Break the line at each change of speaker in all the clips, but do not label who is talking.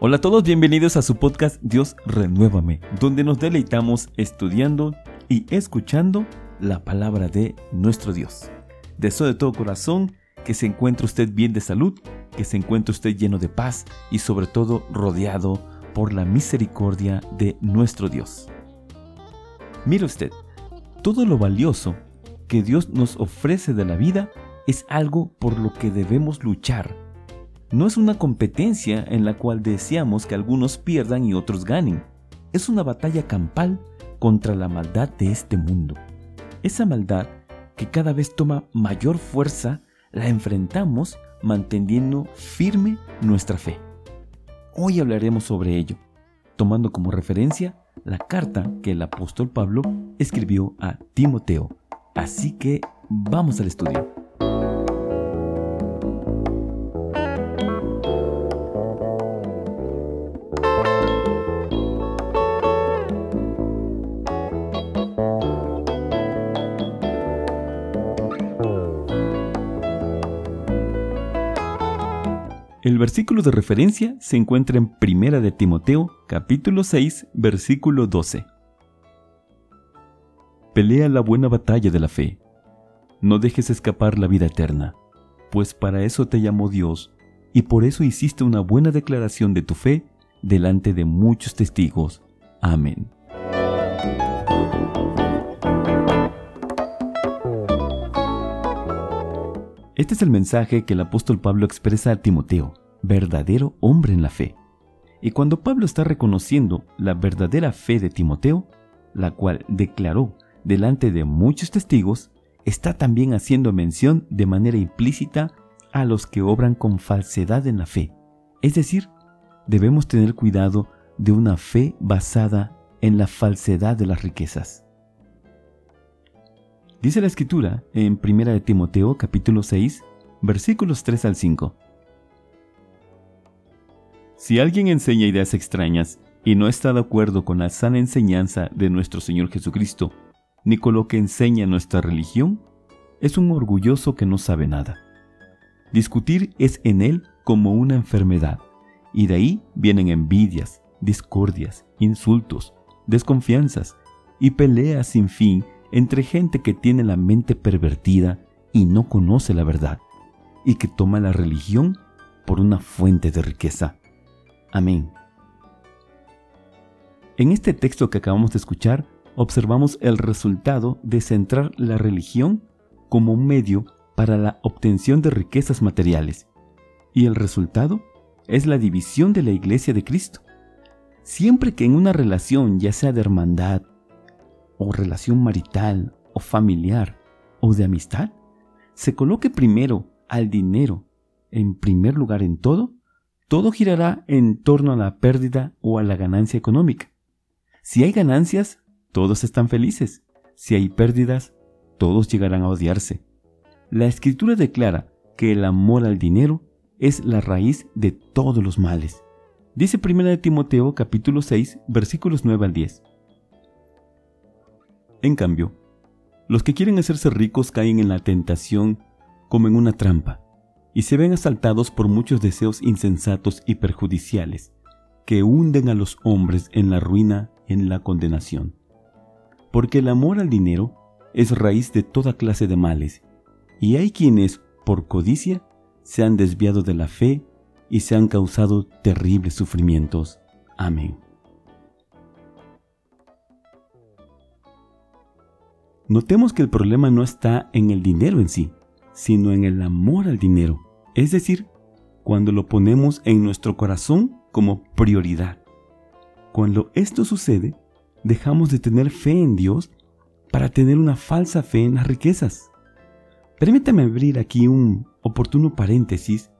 Hola a todos, bienvenidos a su podcast Dios Renuévame, donde nos deleitamos estudiando y escuchando la palabra de nuestro Dios. Deseo de todo corazón que se encuentre usted bien de salud, que se encuentre usted lleno de paz y sobre todo rodeado por la misericordia de nuestro Dios. Mire usted, todo lo valioso que Dios nos ofrece de la vida es algo por lo que debemos luchar no es una competencia en la cual deseamos que algunos pierdan y otros ganen. Es una batalla campal contra la maldad de este mundo. Esa maldad que cada vez toma mayor fuerza, la enfrentamos manteniendo firme nuestra fe. Hoy hablaremos sobre ello, tomando como referencia la carta que el apóstol Pablo escribió a Timoteo. Así que vamos al estudio. El versículo de referencia se encuentra en Primera de Timoteo, capítulo 6, versículo 12. Pelea la buena batalla de la fe. No dejes escapar la vida eterna, pues para eso te llamó Dios y por eso hiciste una buena declaración de tu fe delante de muchos testigos. Amén. Este es el mensaje que el apóstol Pablo expresa a Timoteo, verdadero hombre en la fe. Y cuando Pablo está reconociendo la verdadera fe de Timoteo, la cual declaró delante de muchos testigos, está también haciendo mención de manera implícita a los que obran con falsedad en la fe. Es decir, debemos tener cuidado de una fe basada en la falsedad de las riquezas. Dice la escritura en 1 de Timoteo capítulo 6, versículos 3 al 5. Si alguien enseña ideas extrañas y no está de acuerdo con la sana enseñanza de nuestro Señor Jesucristo, ni con lo que enseña nuestra religión, es un orgulloso que no sabe nada. Discutir es en él como una enfermedad, y de ahí vienen envidias, discordias, insultos, desconfianzas y peleas sin fin entre gente que tiene la mente pervertida y no conoce la verdad, y que toma la religión por una fuente de riqueza. Amén. En este texto que acabamos de escuchar, observamos el resultado de centrar la religión como un medio para la obtención de riquezas materiales. Y el resultado es la división de la iglesia de Cristo. Siempre que en una relación, ya sea de hermandad, o relación marital o familiar o de amistad, se coloque primero al dinero en primer lugar en todo, todo girará en torno a la pérdida o a la ganancia económica. Si hay ganancias, todos están felices. Si hay pérdidas, todos llegarán a odiarse. La escritura declara que el amor al dinero es la raíz de todos los males. Dice 1 Timoteo capítulo 6 versículos 9 al 10. En cambio, los que quieren hacerse ricos caen en la tentación como en una trampa y se ven asaltados por muchos deseos insensatos y perjudiciales que hunden a los hombres en la ruina en la condenación. Porque el amor al dinero es raíz de toda clase de males, y hay quienes, por codicia, se han desviado de la fe y se han causado terribles sufrimientos. Amén. Notemos que el problema no está en el dinero en sí, sino en el amor al dinero, es decir, cuando lo ponemos en nuestro corazón como prioridad. Cuando esto sucede, dejamos de tener fe en Dios para tener una falsa fe en las riquezas. Permítame abrir aquí un oportuno paréntesis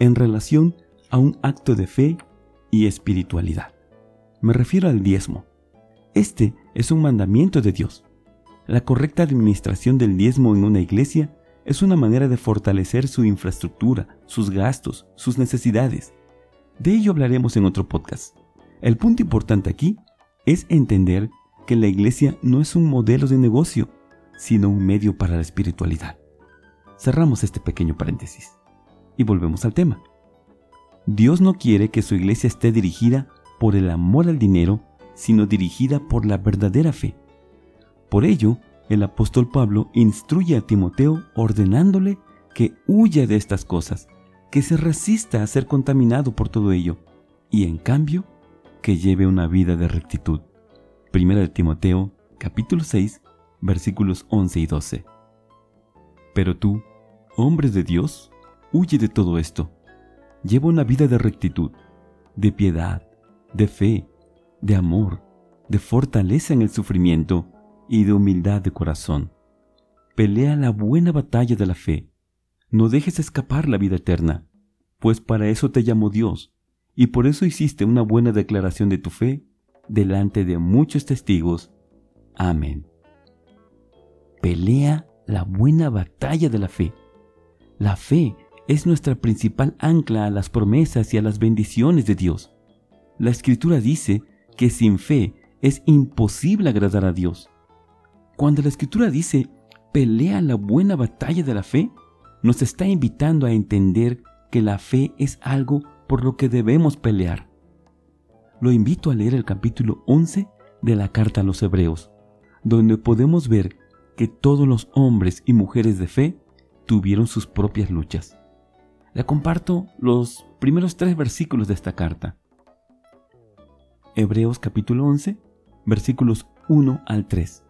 en relación a un acto de fe y espiritualidad. Me refiero al diezmo. Este es un mandamiento de Dios. La correcta administración del diezmo en una iglesia es una manera de fortalecer su infraestructura, sus gastos, sus necesidades. De ello hablaremos en otro podcast. El punto importante aquí es entender que la iglesia no es un modelo de negocio, sino un medio para la espiritualidad. Cerramos este pequeño paréntesis y volvemos al tema. Dios no quiere que su iglesia esté dirigida por el amor al dinero, sino dirigida por la verdadera fe. Por ello, el apóstol Pablo instruye a Timoteo ordenándole que huya de estas cosas, que se resista a ser contaminado por todo ello, y en cambio, que lleve una vida de rectitud. Primera de Timoteo, capítulo 6, versículos 11 y 12. Pero tú, hombre de Dios, huye de todo esto. Lleva una vida de rectitud, de piedad, de fe, de amor, de fortaleza en el sufrimiento y de humildad de corazón. Pelea la buena batalla de la fe. No dejes escapar la vida eterna, pues para eso te llamó Dios, y por eso hiciste una buena declaración de tu fe delante de muchos testigos. Amén. Pelea la buena batalla de la fe. La fe es nuestra principal ancla a las promesas y a las bendiciones de Dios. La escritura dice que sin fe es imposible agradar a Dios. Cuando la escritura dice pelea la buena batalla de la fe, nos está invitando a entender que la fe es algo por lo que debemos pelear. Lo invito a leer el capítulo 11 de la carta a los Hebreos, donde podemos ver que todos los hombres y mujeres de fe tuvieron sus propias luchas. Le comparto los primeros tres versículos de esta carta. Hebreos capítulo 11, versículos 1 al 3.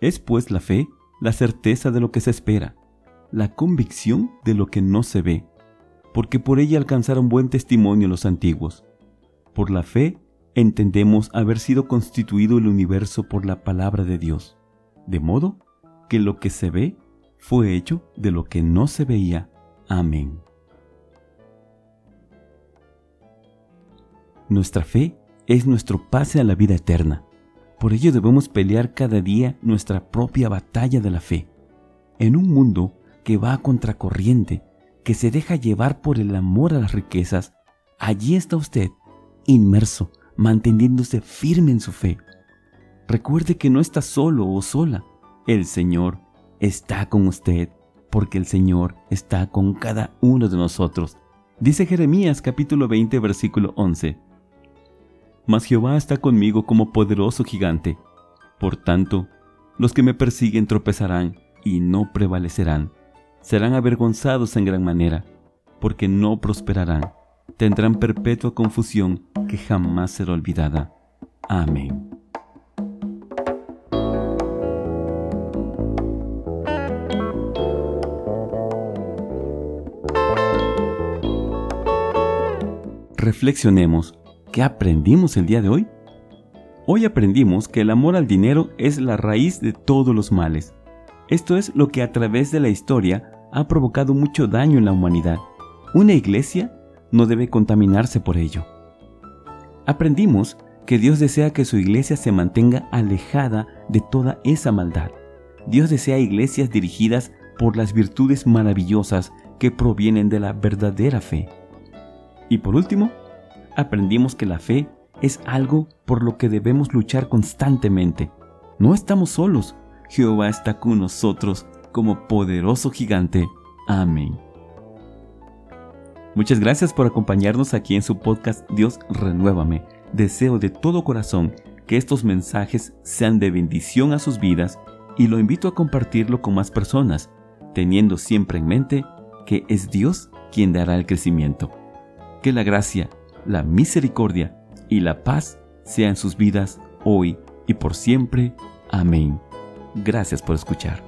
Es pues la fe la certeza de lo que se espera, la convicción de lo que no se ve, porque por ella alcanzaron buen testimonio los antiguos. Por la fe entendemos haber sido constituido el universo por la palabra de Dios, de modo que lo que se ve fue hecho de lo que no se veía. Amén. Nuestra fe es nuestro pase a la vida eterna. Por ello debemos pelear cada día nuestra propia batalla de la fe. En un mundo que va a contracorriente, que se deja llevar por el amor a las riquezas, allí está usted, inmerso, manteniéndose firme en su fe. Recuerde que no está solo o sola. El Señor está con usted, porque el Señor está con cada uno de nosotros. Dice Jeremías capítulo 20 versículo 11 mas Jehová está conmigo como poderoso gigante. Por tanto, los que me persiguen tropezarán y no prevalecerán. Serán avergonzados en gran manera, porque no prosperarán. Tendrán perpetua confusión que jamás será olvidada. Amén. Reflexionemos ¿Qué aprendimos el día de hoy? Hoy aprendimos que el amor al dinero es la raíz de todos los males. Esto es lo que a través de la historia ha provocado mucho daño en la humanidad. Una iglesia no debe contaminarse por ello. Aprendimos que Dios desea que su iglesia se mantenga alejada de toda esa maldad. Dios desea iglesias dirigidas por las virtudes maravillosas que provienen de la verdadera fe. Y por último, aprendimos que la fe es algo por lo que debemos luchar constantemente. No estamos solos. Jehová está con nosotros como poderoso gigante. Amén. Muchas gracias por acompañarnos aquí en su podcast Dios Renuévame. Deseo de todo corazón que estos mensajes sean de bendición a sus vidas y lo invito a compartirlo con más personas, teniendo siempre en mente que es Dios quien dará el crecimiento. Que la gracia la misericordia y la paz sean sus vidas hoy y por siempre. Amén. Gracias por escuchar.